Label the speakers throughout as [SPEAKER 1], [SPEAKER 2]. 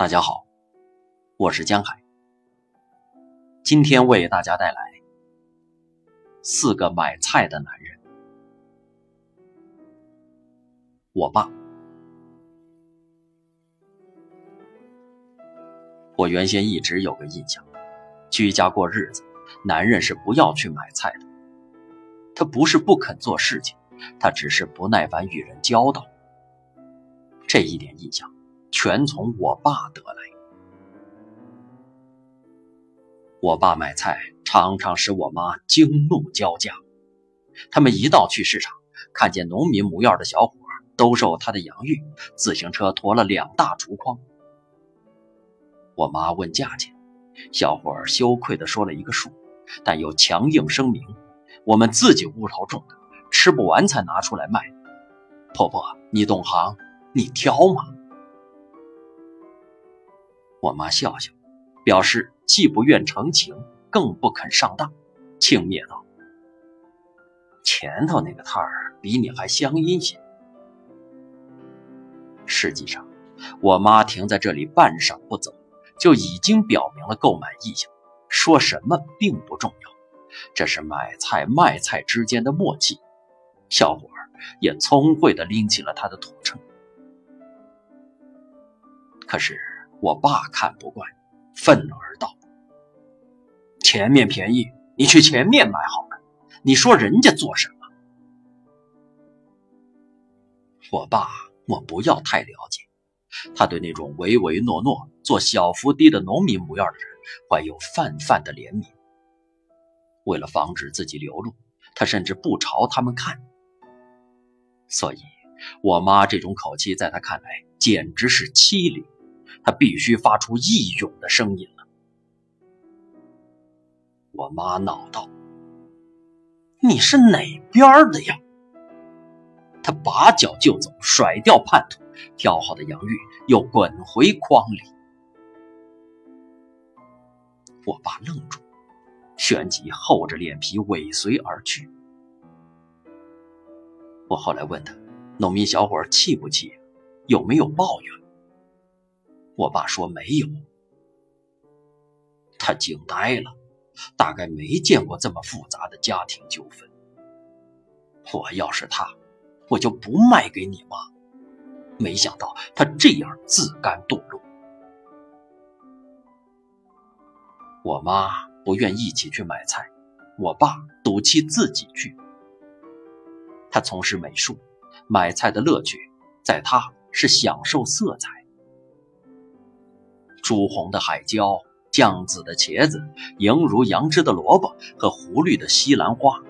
[SPEAKER 1] 大家好，我是江海。今天为大家带来四个买菜的男人。我爸，我原先一直有个印象，居家过日子，男人是不要去买菜的。他不是不肯做事情，他只是不耐烦与人交道。这一点印象。全从我爸得来。我爸买菜常常使我妈惊怒交加。他们一到去市场，看见农民模样的小伙兜售他的洋芋，自行车驮了两大竹筐。我妈问价钱，小伙羞愧地说了一个数，但又强硬声明：“我们自己屋头种的，吃不完才拿出来卖。”婆婆，你懂行，你挑嘛。我妈笑笑，表示既不愿成情，更不肯上当，轻蔑道：“前头那个摊儿比你还乡音些。”实际上，我妈停在这里半晌不走，就已经表明了购买意向。说什么并不重要，这是买菜卖菜之间的默契。小伙儿也聪慧地拎起了他的土秤，可是。我爸看不惯，愤而道：“前面便宜，你去前面买好了。你说人家做什么？”我爸，我不要太了解，他对那种唯唯诺诺、做小伏低的农民模样的人，怀有泛泛的怜悯。为了防止自己流露，他甚至不朝他们看。所以，我妈这种口气，在他看来简直是欺凌。他必须发出义勇的声音了。我妈恼道：“你是哪边的呀？”他拔脚就走，甩掉叛徒，挑好的洋芋又滚回筐里。我爸愣住，旋即厚着脸皮尾随而去。我后来问他：“农民小伙气不气？有没有抱怨？”我爸说没有，他惊呆了，大概没见过这么复杂的家庭纠纷。我要是他，我就不卖给你妈。没想到他这样自甘堕落。我妈不愿一起去买菜，我爸赌气自己去。他从事美术，买菜的乐趣在他是享受色彩。朱红的海椒，酱紫的茄子，莹如杨枝的萝卜和湖绿的西兰花。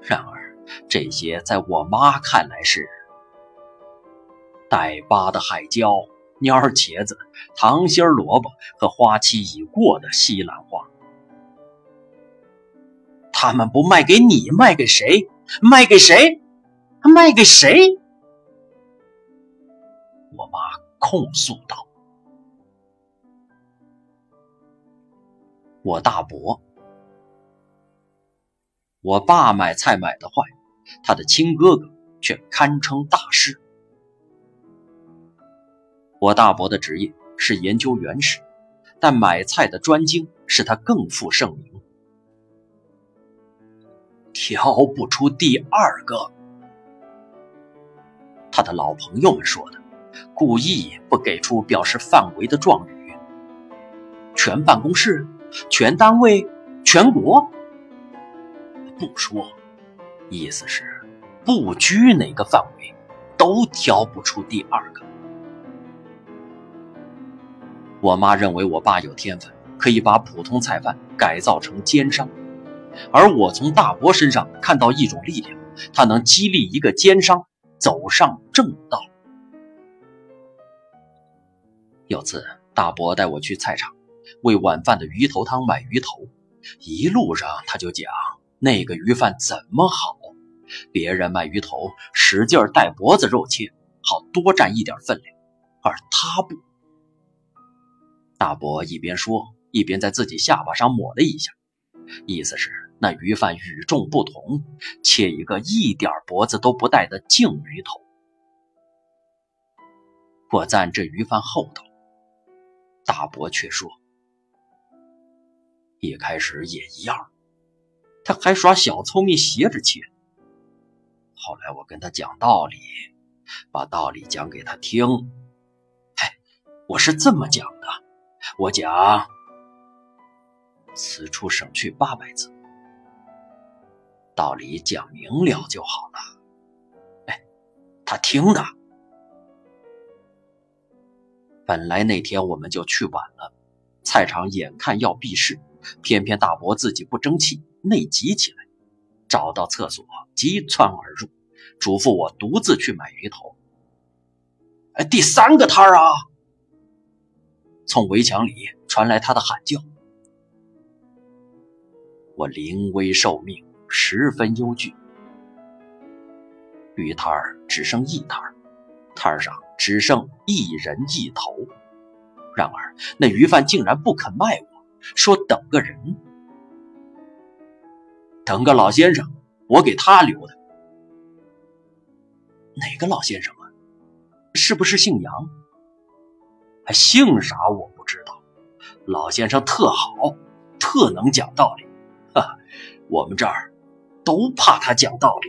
[SPEAKER 1] 然而，这些在我妈看来是带疤的海椒、蔫儿茄子、糖心儿萝卜和花期已过的西兰花。他们不卖给你，卖给谁？卖给谁？卖给谁？我妈控诉道。我大伯，我爸买菜买的坏，他的亲哥哥却堪称大师。我大伯的职业是研究原始，但买菜的专精使他更负盛名。挑不出第二个，他的老朋友们说的，故意不给出表示范围的状语。全办公室。全单位、全国，不说，意思是不拘哪个范围，都挑不出第二个。我妈认为我爸有天分，可以把普通菜贩改造成奸商，而我从大伯身上看到一种力量，他能激励一个奸商走上正道。有次，大伯带我去菜场。为晚饭的鱼头汤买鱼头，一路上他就讲那个鱼贩怎么好，别人卖鱼头使劲带脖子肉切，好多占一点分量，而他不。大伯一边说，一边在自己下巴上抹了一下，意思是那鱼贩与众不同，切一个一点脖子都不带的净鱼头。我站这鱼贩后头，大伯却说：“一开始也一样，他还耍小聪明，斜着切。后来我跟他讲道理，把道理讲给他听。嘿，我是这么讲的，我讲，此处省去八百字，道理讲明了就好了。哎，他听的。”本来那天我们就去晚了，菜场眼看要闭市，偏偏大伯自己不争气，内急起来，找到厕所急窜而入，嘱咐我独自去买鱼头。哎，第三个摊儿啊！从围墙里传来他的喊叫，我临危受命，十分忧惧。鱼摊儿只剩一摊儿，摊儿上。只剩一人一头，然而那鱼贩竟然不肯卖我，说等个人，等个老先生，我给他留的。哪个老先生啊？是不是姓杨？还姓啥我不知道。老先生特好，特能讲道理，哈，我们这儿都怕他讲道理。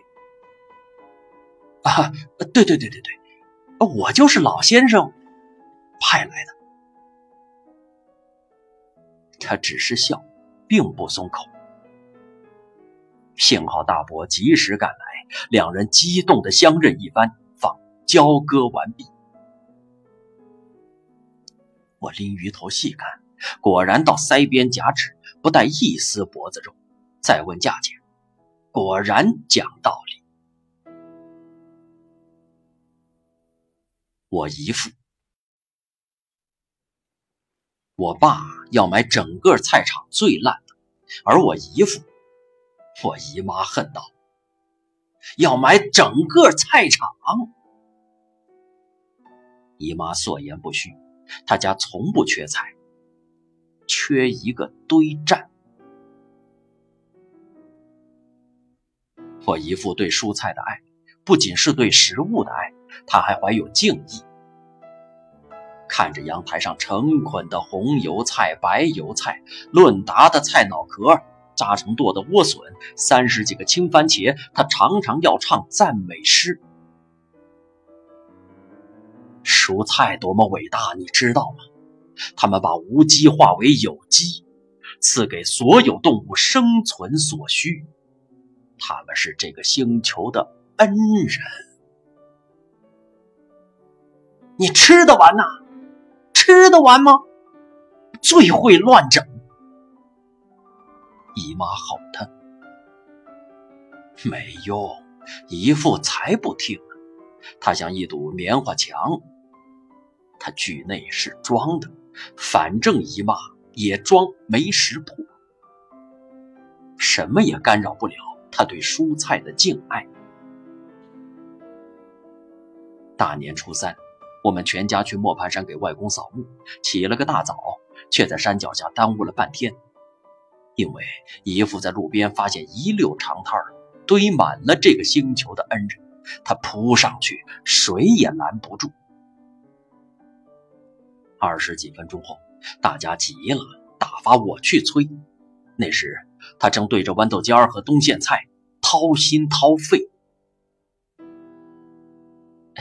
[SPEAKER 1] 啊，对对对对对。我就是老先生派来的。他只是笑，并不松口。幸好大伯及时赶来，两人激动的相认一番，方交割完毕。我拎鱼头细看，果然到腮边夹指，不带一丝脖子肉。再问价钱，果然讲道理。我姨父，我爸要买整个菜场最烂的，而我姨父，我姨妈恨道：“要买整个菜场。”姨妈所言不虚，他家从不缺菜，缺一个堆栈。我姨父对蔬菜的爱，不仅是对食物的爱。他还怀有敬意，看着阳台上成捆的红油菜、白油菜、论达的菜脑壳、扎成垛的莴笋、三十几个青番茄，他常常要唱赞美诗。蔬菜多么伟大，你知道吗？他们把无机化为有机，赐给所有动物生存所需。他们是这个星球的恩人。你吃得完呐？吃得完吗？最会乱整！姨妈吼他，没用，姨父才不听呢。他像一堵棉花墙，他剧内是装的，反正姨妈也装没识破，什么也干扰不了他对蔬菜的敬爱。大年初三。我们全家去磨盘山给外公扫墓，起了个大早，却在山脚下耽误了半天。因为姨父在路边发现一溜长摊儿，堆满了这个星球的恩人，他扑上去，谁也拦不住。二十几分钟后，大家急了，打发我去催。那时他正对着豌豆尖儿和冬苋菜掏心掏肺。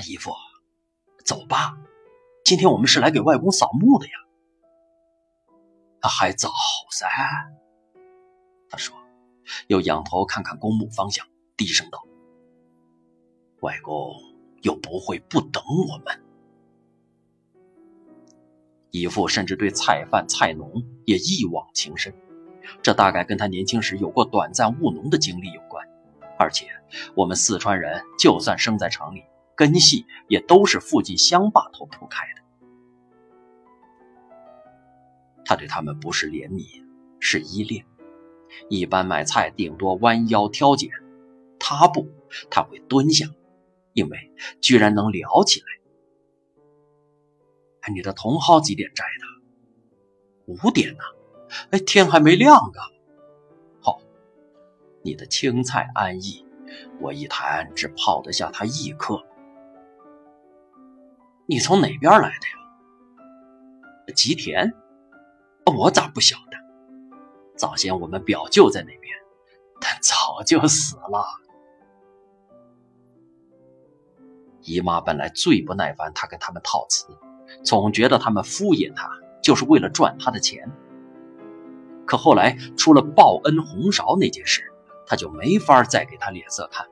[SPEAKER 1] 姨父。走吧，今天我们是来给外公扫墓的呀。还早噻，他说，又仰头看看公墓方向，低声道：“外公又不会不等我们。”姨父甚至对菜贩、菜农也一往情深，这大概跟他年轻时有过短暂务农的经历有关。而且，我们四川人就算生在城里。根系也都是附近乡坝头铺开的。他对他们不是怜悯，是依恋。一般买菜顶多弯腰挑拣，他不，他会蹲下，因为居然能聊起来。哎，你的茼蒿几点摘的？五点呢。哎，天还没亮啊。好，你的青菜安逸，我一坛只泡得下他一颗。你从哪边来的呀？吉田？我咋不晓得？早先我们表舅在那边，但早就死了。姨妈本来最不耐烦他跟他们套词，总觉得他们敷衍他，就是为了赚他的钱。可后来出了报恩红苕那件事，他就没法再给他脸色看。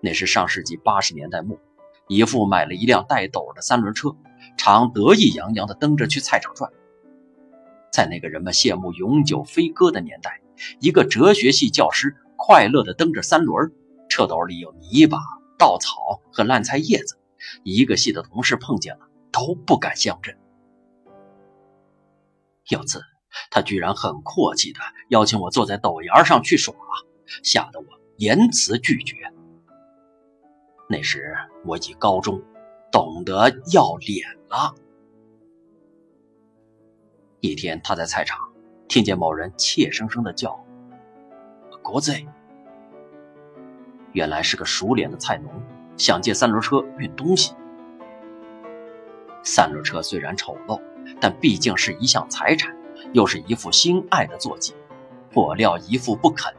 [SPEAKER 1] 那是上世纪八十年代末，姨父买了一辆带斗的三轮车，常得意洋洋地蹬着去菜场转。在那个人们羡慕永久飞鸽的年代，一个哲学系教师快乐地蹬着三轮，车斗里有泥巴、稻草和烂菜叶子，一个系的同事碰见了都不敢相认。有次，他居然很阔气地邀请我坐在斗沿上去耍，吓得我严词拒绝。那时我已高中，懂得要脸了。一天，他在菜场听见某人怯生生的叫“国贼”，原来是个熟脸的菜农，想借三轮车运东西。三轮车虽然丑陋。但毕竟是一项财产，又是一副心爱的坐骑，我料姨父不肯。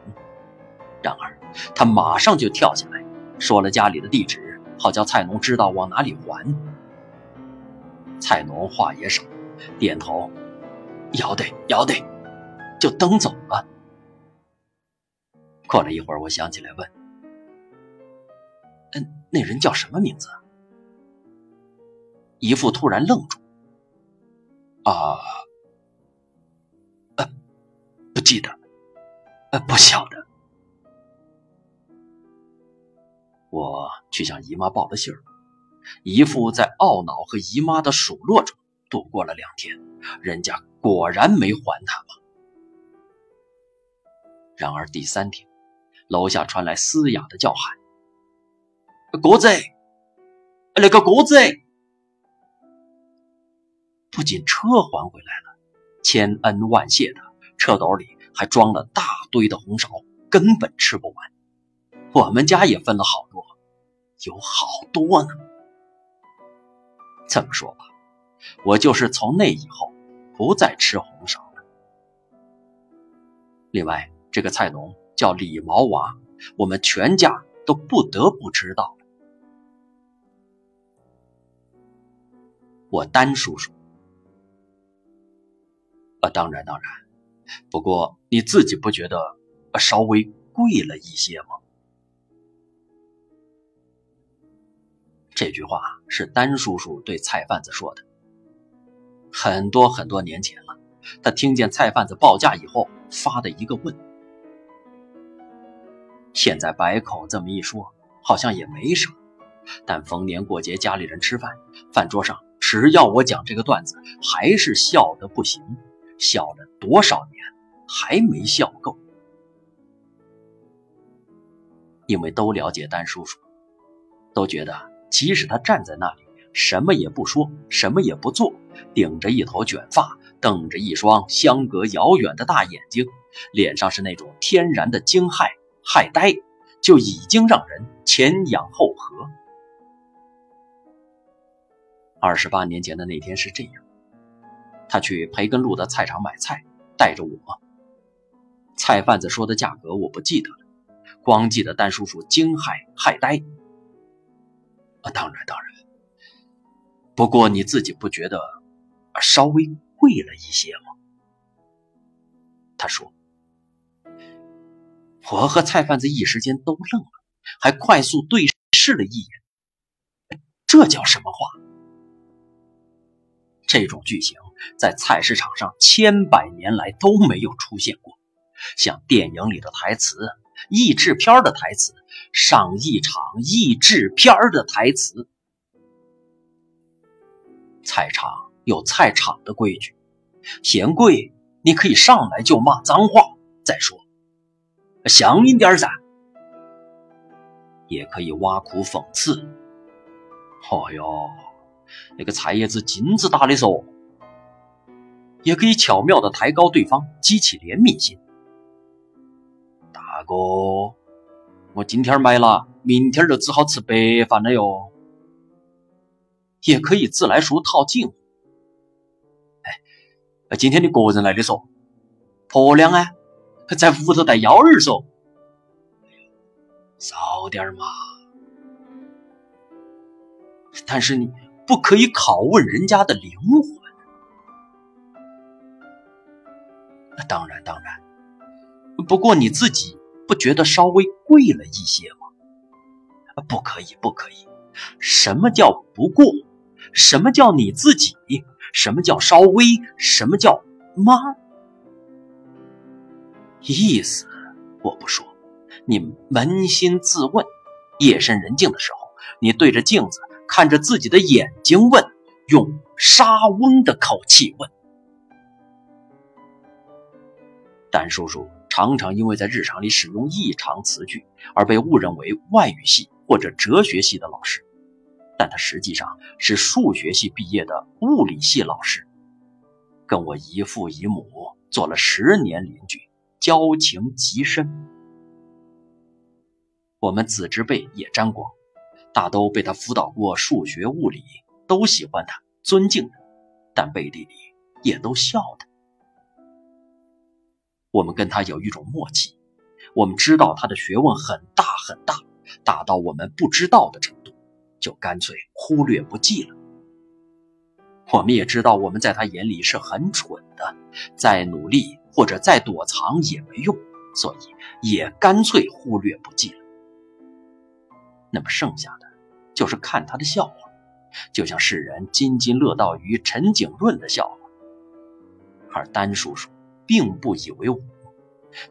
[SPEAKER 1] 然而他马上就跳下来，说了家里的地址，好叫菜农知道往哪里还。菜农话也少，点头，要得要得，就蹬走了。过了一会儿，我想起来问：“嗯，那人叫什么名字？”姨父突然愣住。啊，呃，不记得，呃，不晓得。我去向姨妈报了信儿，姨父在懊恼和姨妈的数落中度过了两天，人家果然没还他吗？然而第三天，楼下传来嘶哑的叫喊：“国子，那个国子！”不仅车还回来了，千恩万谢的，车斗里还装了大堆的红苕，根本吃不完。我们家也分了好多，有好多呢。这么说吧，我就是从那以后不再吃红烧了。另外，这个菜农叫李毛娃，我们全家都不得不知道我丹叔叔。啊，当然当然，不过你自己不觉得稍微贵了一些吗？这句话是丹叔叔对菜贩子说的。很多很多年前了，他听见菜贩子报价以后发的一个问。现在百口这么一说，好像也没什么，但逢年过节家里人吃饭，饭桌上只要我讲这个段子，还是笑得不行。笑了多少年，还没笑够。因为都了解丹叔叔，都觉得即使他站在那里，什么也不说，什么也不做，顶着一头卷发，瞪着一双相隔遥远的大眼睛，脸上是那种天然的惊骇、骇呆，就已经让人前仰后合。二十八年前的那天是这样。他去培根路的菜场买菜，带着我。菜贩子说的价格我不记得了，光记得丹叔叔惊骇害呆。啊，当然当然。不过你自己不觉得稍微贵了一些吗？他说。我和菜贩子一时间都愣了，还快速对视了一眼。这叫什么话？这种剧情在菜市场上千百年来都没有出现过，像电影里的台词、译制片的台词、上一场译制片的台词。菜场有菜场的规矩，嫌贵你可以上来就骂脏话，再说响应点噻，也可以挖苦讽刺。哦哟。那个菜叶子金子大的说，也可以巧妙的抬高对方，激起怜悯心。哥，我今天买了，明天就只好吃白饭了哟。也可以自来熟套近乎。哎，今天你个人来的嗦？婆娘啊，在屋头带幺儿嗦。少点嘛。但是你不可以拷问人家的灵魂。当然，当然。不过你自己不觉得稍微贵了一些吗？不可以，不可以。什么叫不过？什么叫你自己？什么叫稍微？什么叫妈？意思我不说，你扪心自问。夜深人静的时候，你对着镜子看着自己的眼睛问，用沙翁的口气问。丹叔叔常常因为在日常里使用异常词句，而被误认为外语系或者哲学系的老师。但他实际上是数学系毕业的物理系老师，跟我姨父姨母做了十年邻居，交情极深。我们子侄辈也沾光，大都被他辅导过数学、物理，都喜欢他，尊敬他，但背地里也都笑他。我们跟他有一种默契，我们知道他的学问很大很大，大到我们不知道的程度。就干脆忽略不计了。我们也知道我们在他眼里是很蠢的，再努力或者再躲藏也没用，所以也干脆忽略不计了。那么剩下的就是看他的笑话，就像世人津津乐道于陈景润的笑话。而丹叔叔并不以为我，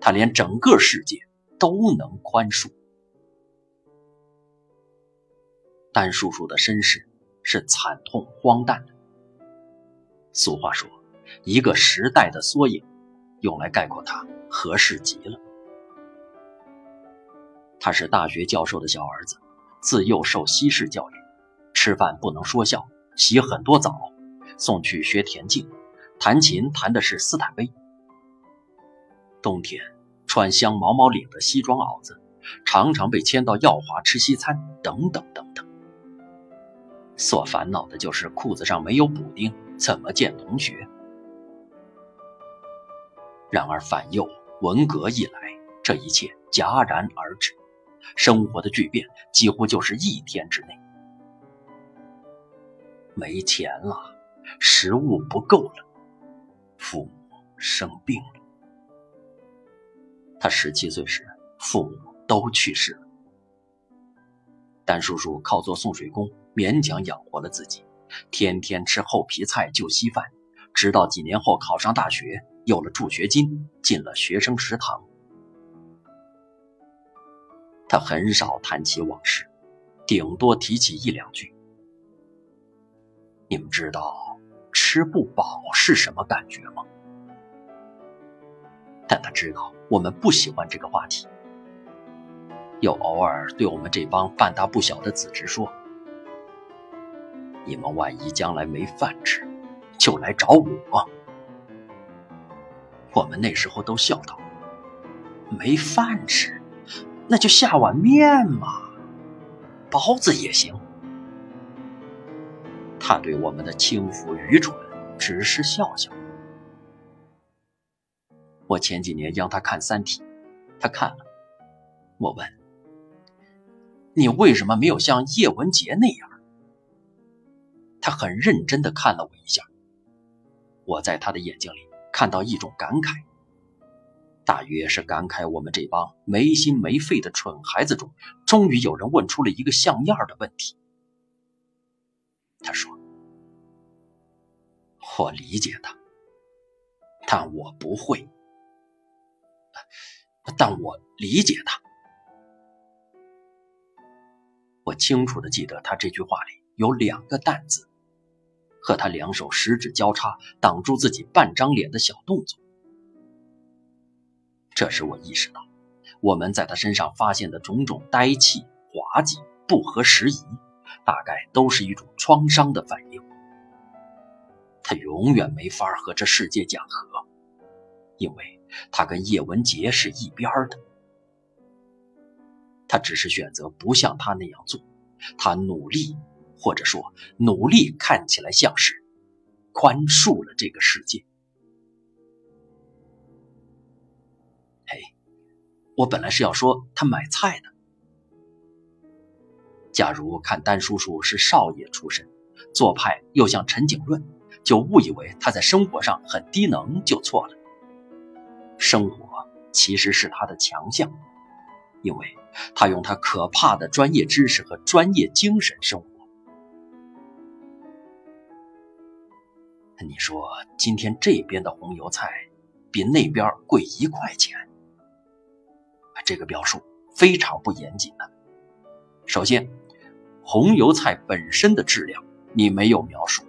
[SPEAKER 1] 他连整个世界都能宽恕。丹叔叔的身世是惨痛荒诞的。俗话说，一个时代的缩影，用来概括他合适极了。他是大学教授的小儿子，自幼受西式教育，吃饭不能说笑，洗很多澡，送去学田径，弹琴弹的是斯坦威。冬天穿镶毛毛领的西装袄子，常常被牵到耀华吃西餐，等等等等。所烦恼的就是裤子上没有补丁，怎么见同学？然而反右文革一来，这一切戛然而止，生活的巨变几乎就是一天之内。没钱了，食物不够了，父母生病了。他十七岁时，父母都去世了。丹叔叔靠做送水工。勉强养活了自己，天天吃厚皮菜就稀饭，直到几年后考上大学，有了助学金，进了学生食堂。他很少谈起往事，顶多提起一两句。你们知道吃不饱是什么感觉吗？但他知道我们不喜欢这个话题，又偶尔对我们这帮半大不小的子侄说。你们万一将来没饭吃，就来找我。我们那时候都笑道：“没饭吃，那就下碗面嘛，包子也行。”他对我们的轻浮愚蠢只是笑笑。我前几年让他看《三体》，他看了。我问：“你为什么没有像叶文洁那样？”他很认真地看了我一下，我在他的眼睛里看到一种感慨，大约是感慨我们这帮没心没肺的蠢孩子中，终于有人问出了一个像样的问题。他说：“我理解他，但我不会，但我理解他。”我清楚的记得他这句话里有两个“但”字。和他两手十指交叉挡住自己半张脸的小动作，这时我意识到，我们在他身上发现的种种呆气、滑稽、不合时宜，大概都是一种创伤的反应。他永远没法和这世界讲和，因为他跟叶文洁是一边的。他只是选择不像他那样做，他努力或者说努力看起来像是宽恕了这个世界。嘿，我本来是要说他买菜的。假如看丹叔叔是少爷出身，做派又像陈景润，就误以为他在生活上很低能就错了。生活其实是他的强项，因为他用他可怕的专业知识和专业精神生活。你说今天这边的红油菜比那边贵一块钱，这个表述非常不严谨的。首先，红油菜本身的质量你没有描述；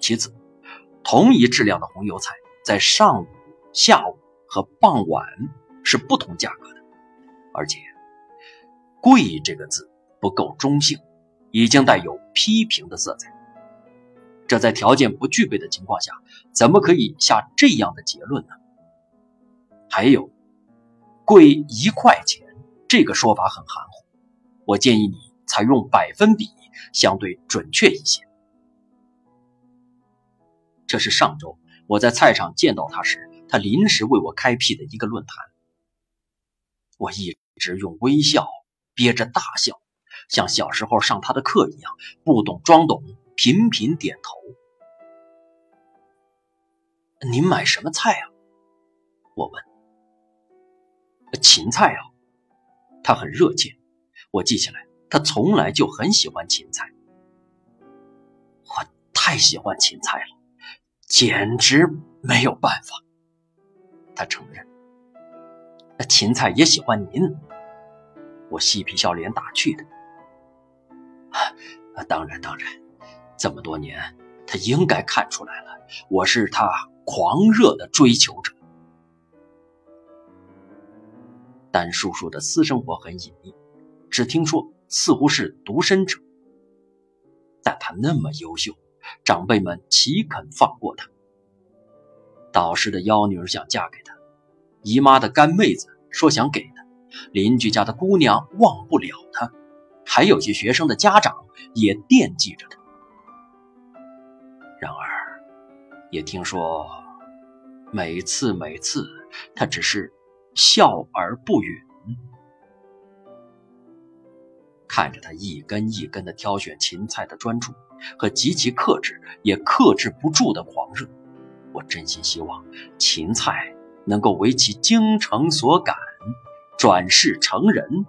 [SPEAKER 1] 其次，同一质量的红油菜在上午、下午和傍晚是不同价格的，而且“贵”这个字不够中性，已经带有批评的色彩。这在条件不具备的情况下，怎么可以下这样的结论呢？还有，贵一块钱这个说法很含糊，我建议你采用百分比，相对准确一些。这是上周我在菜场见到他时，他临时为我开辟的一个论坛。我一直用微笑憋着大笑，像小时候上他的课一样，不懂装懂。频频点头。您买什么菜啊？我问。芹菜啊，他很热切。我记起来，他从来就很喜欢芹菜。我太喜欢芹菜了，简直没有办法。他承认。那芹菜也喜欢您。我嬉皮笑脸打趣的。啊，当然，当然。这么多年，他应该看出来了，我是他狂热的追求者。但叔叔的私生活很隐秘，只听说似乎是独身者，但他那么优秀，长辈们岂肯放过他？导师的幺女儿想嫁给，姨妈的干妹子说想给他，邻居家的姑娘忘不了他，还有些学生的家长也惦记着他。然而，也听说，每次每次，他只是笑而不语。看着他一根一根的挑选芹菜的专注和极其克制也克制不住的狂热，我真心希望芹菜能够为其精诚所感，转世成人。